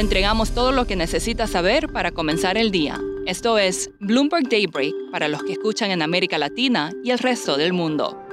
Le entregamos todo lo que necesita saber para comenzar el día. Esto es Bloomberg Daybreak para los que escuchan en América Latina y el resto del mundo.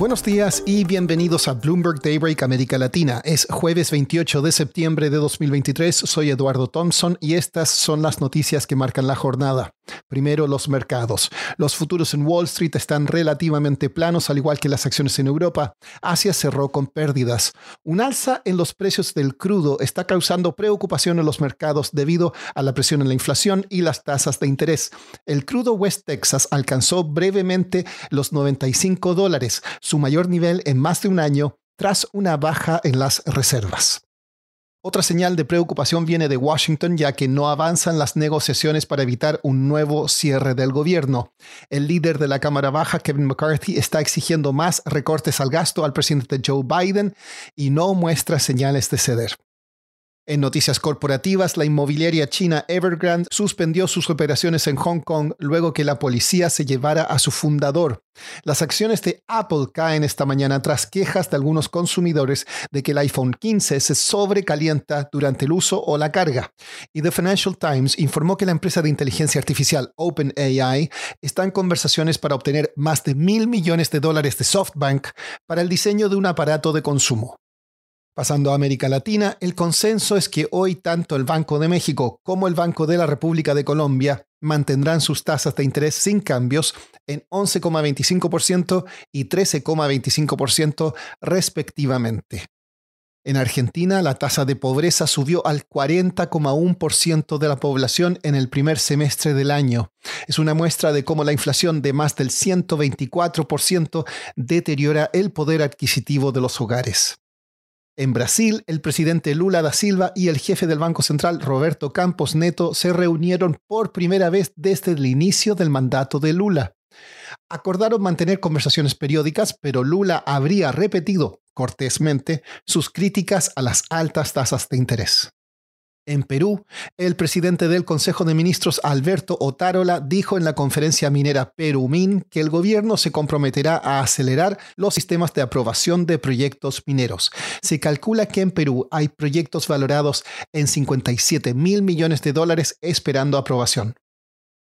Buenos días y bienvenidos a Bloomberg Daybreak América Latina. Es jueves 28 de septiembre de 2023. Soy Eduardo Thompson y estas son las noticias que marcan la jornada. Primero, los mercados. Los futuros en Wall Street están relativamente planos, al igual que las acciones en Europa. Asia cerró con pérdidas. Un alza en los precios del crudo está causando preocupación en los mercados debido a la presión en la inflación y las tasas de interés. El crudo West Texas alcanzó brevemente los 95 dólares, su mayor nivel en más de un año, tras una baja en las reservas. Otra señal de preocupación viene de Washington, ya que no avanzan las negociaciones para evitar un nuevo cierre del gobierno. El líder de la Cámara Baja, Kevin McCarthy, está exigiendo más recortes al gasto al presidente Joe Biden y no muestra señales de ceder. En noticias corporativas, la inmobiliaria china Evergrande suspendió sus operaciones en Hong Kong luego que la policía se llevara a su fundador. Las acciones de Apple caen esta mañana tras quejas de algunos consumidores de que el iPhone 15 se sobrecalienta durante el uso o la carga. Y The Financial Times informó que la empresa de inteligencia artificial OpenAI está en conversaciones para obtener más de mil millones de dólares de SoftBank para el diseño de un aparato de consumo. Pasando a América Latina, el consenso es que hoy tanto el Banco de México como el Banco de la República de Colombia mantendrán sus tasas de interés sin cambios en 11,25% y 13,25% respectivamente. En Argentina, la tasa de pobreza subió al 40,1% de la población en el primer semestre del año. Es una muestra de cómo la inflación de más del 124% deteriora el poder adquisitivo de los hogares. En Brasil, el presidente Lula da Silva y el jefe del Banco Central, Roberto Campos Neto, se reunieron por primera vez desde el inicio del mandato de Lula. Acordaron mantener conversaciones periódicas, pero Lula habría repetido cortésmente sus críticas a las altas tasas de interés. En Perú, el presidente del Consejo de Ministros, Alberto Otárola, dijo en la conferencia minera Perumín que el gobierno se comprometerá a acelerar los sistemas de aprobación de proyectos mineros. Se calcula que en Perú hay proyectos valorados en 57 mil millones de dólares esperando aprobación.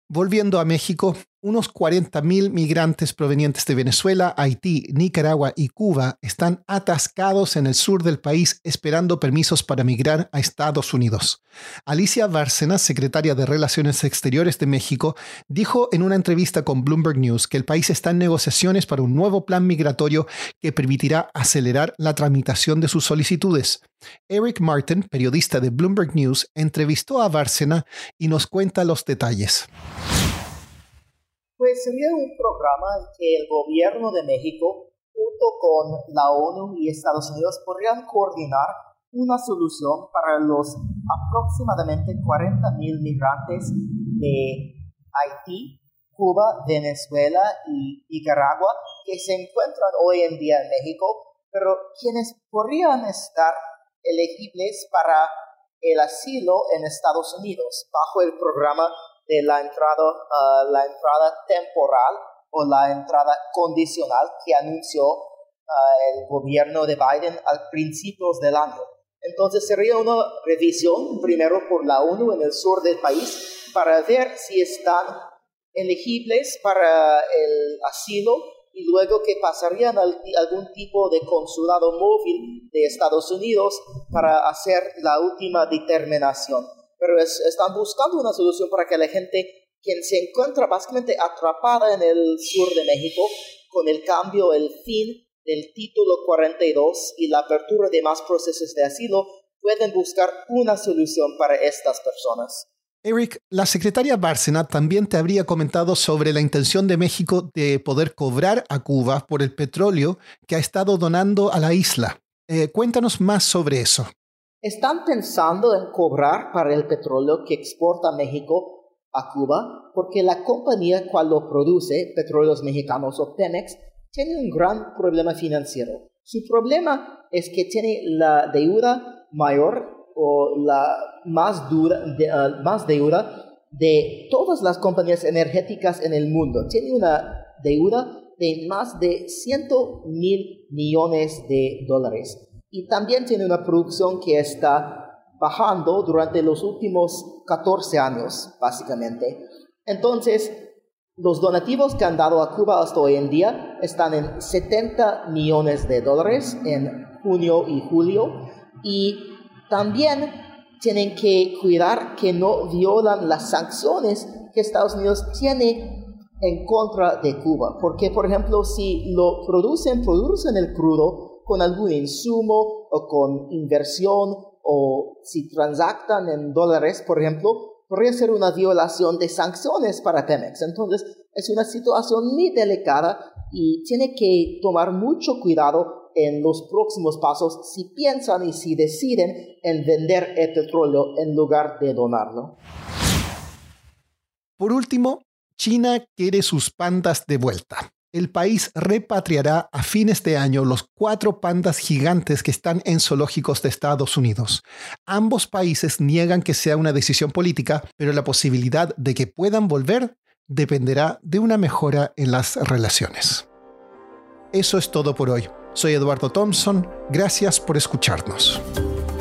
Volviendo a México, unos 40.000 migrantes provenientes de Venezuela, Haití, Nicaragua y Cuba están atascados en el sur del país esperando permisos para migrar a Estados Unidos. Alicia Bárcenas, secretaria de Relaciones Exteriores de México, dijo en una entrevista con Bloomberg News que el país está en negociaciones para un nuevo plan migratorio que permitirá acelerar la tramitación de sus solicitudes. Eric Martin, periodista de Bloomberg News, entrevistó a Bárcena y nos cuenta los detalles. Pues sería un programa que el gobierno de México, junto con la ONU y Estados Unidos, podrían coordinar una solución para los aproximadamente 40 mil migrantes de Haití, Cuba, Venezuela y Nicaragua que se encuentran hoy en día en México, pero quienes podrían estar elegibles para el asilo en Estados Unidos bajo el programa de la entrada, ah, la entrada temporal o la entrada condicional que anunció ah, el gobierno de Biden al principios del año. Entonces sería una revisión primero por la ONU en el sur del país para ver si están elegibles para el asilo y luego que pasarían algún tipo de consulado móvil de Estados Unidos para hacer la última determinación. Pero están buscando una solución para que la gente quien se encuentra básicamente atrapada en el sur de México con el cambio, el fin del título 42 y la apertura de más procesos de asilo, pueden buscar una solución para estas personas. Eric, la secretaria Bárcena también te habría comentado sobre la intención de México de poder cobrar a Cuba por el petróleo que ha estado donando a la isla. Eh, cuéntanos más sobre eso. Están pensando en cobrar para el petróleo que exporta México a Cuba porque la compañía cual lo produce, Petróleos Mexicanos o Pemex, tiene un gran problema financiero. Su problema es que tiene la deuda mayor o la más, dura, ah, más deuda de todas las compañías energéticas en el mundo. Tiene una deuda de más de 100 mil millones de dólares. Y también tiene una producción que está bajando durante los últimos 14 años, básicamente. Entonces, los donativos que han dado a Cuba hasta hoy en día están en 70 millones de dólares en junio y julio. Y también tienen que cuidar que no violan las sanciones que Estados Unidos tiene en contra de Cuba. Porque, por ejemplo, si lo producen, producen el crudo con algún insumo o con inversión o si transactan en dólares, por ejemplo, podría ser una violación de sanciones para Pemex. Entonces, es una situación muy delicada y tiene que tomar mucho cuidado en los próximos pasos si piensan y si deciden en vender el petróleo en lugar de donarlo. Por último, China quiere sus pandas de vuelta. El país repatriará a fines de año los cuatro pandas gigantes que están en zoológicos de Estados Unidos. Ambos países niegan que sea una decisión política, pero la posibilidad de que puedan volver dependerá de una mejora en las relaciones. Eso es todo por hoy. Soy Eduardo Thompson, gracias por escucharnos.